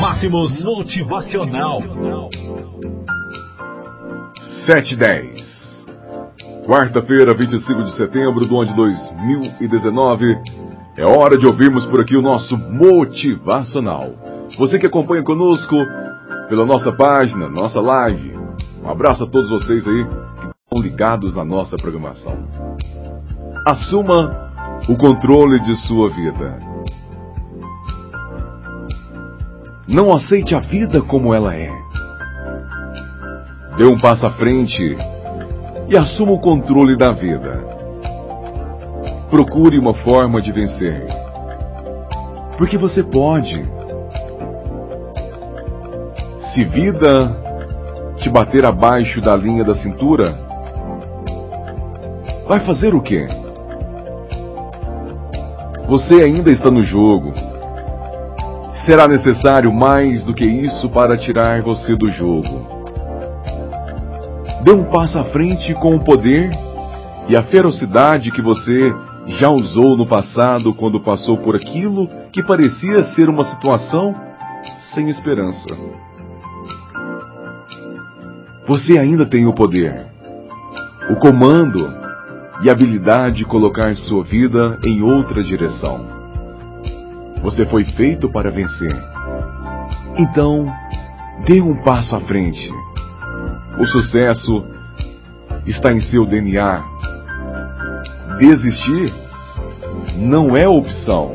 Máximos Motivacional. 710. Quarta-feira, 25 de setembro do ano de 2019. É hora de ouvirmos por aqui o nosso Motivacional. Você que acompanha conosco pela nossa página, nossa live. Um abraço a todos vocês aí que estão ligados na nossa programação. Assuma o controle de sua vida. Não aceite a vida como ela é. Dê um passo à frente e assuma o controle da vida. Procure uma forma de vencer. Porque você pode. Se vida te bater abaixo da linha da cintura, vai fazer o quê? Você ainda está no jogo. Será necessário mais do que isso para tirar você do jogo. Dê um passo à frente com o poder e a ferocidade que você já usou no passado quando passou por aquilo que parecia ser uma situação sem esperança. Você ainda tem o poder, o comando e a habilidade de colocar sua vida em outra direção. Você foi feito para vencer. Então, dê um passo à frente. O sucesso está em seu DNA. Desistir não é opção.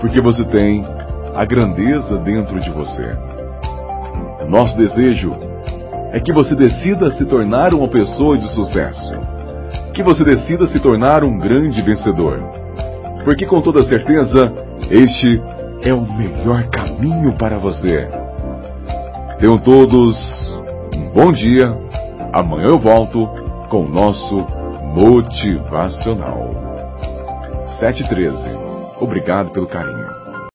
Porque você tem a grandeza dentro de você. Nosso desejo é que você decida se tornar uma pessoa de sucesso. Que você decida se tornar um grande vencedor. Porque com toda certeza, este é o melhor caminho para você. Tenham todos um bom dia. Amanhã eu volto com o nosso Motivacional. 713. Obrigado pelo carinho.